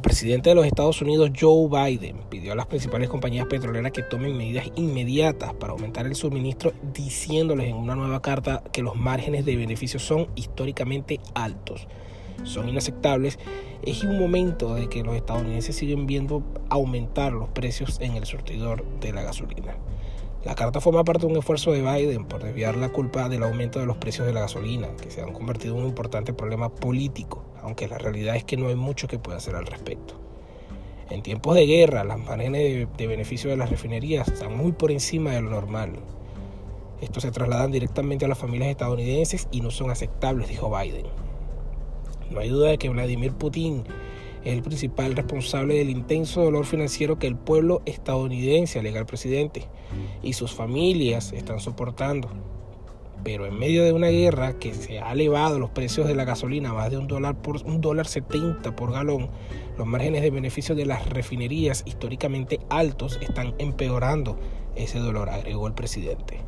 presidente de los Estados Unidos, Joe Biden, pidió a las principales compañías petroleras que tomen medidas inmediatas para aumentar el suministro, diciéndoles en una nueva carta que los márgenes de beneficio son históricamente altos, son inaceptables. Es un momento de que los estadounidenses siguen viendo aumentar los precios en el surtidor de la gasolina. La carta forma parte de un esfuerzo de Biden por desviar la culpa del aumento de los precios de la gasolina, que se han convertido en un importante problema político, aunque la realidad es que no hay mucho que pueda hacer al respecto. En tiempos de guerra, las márgenes de, beneficio de las refinerías están muy por encima de lo normal. Estos se trasladan directamente a las familias estadounidenses y no son aceptables, dijo Biden. No hay duda de que Vladimir Putin es el principal responsable del intenso dolor financiero que el pueblo estadounidense, alega el presidente, y sus familias están soportando. Pero en medio de una guerra que se ha elevado los precios de la gasolina a más de un dólar por un dólar setenta por galón, los márgenes de beneficio de las refinerías históricamente altos están empeorando ese dolor, agregó el presidente.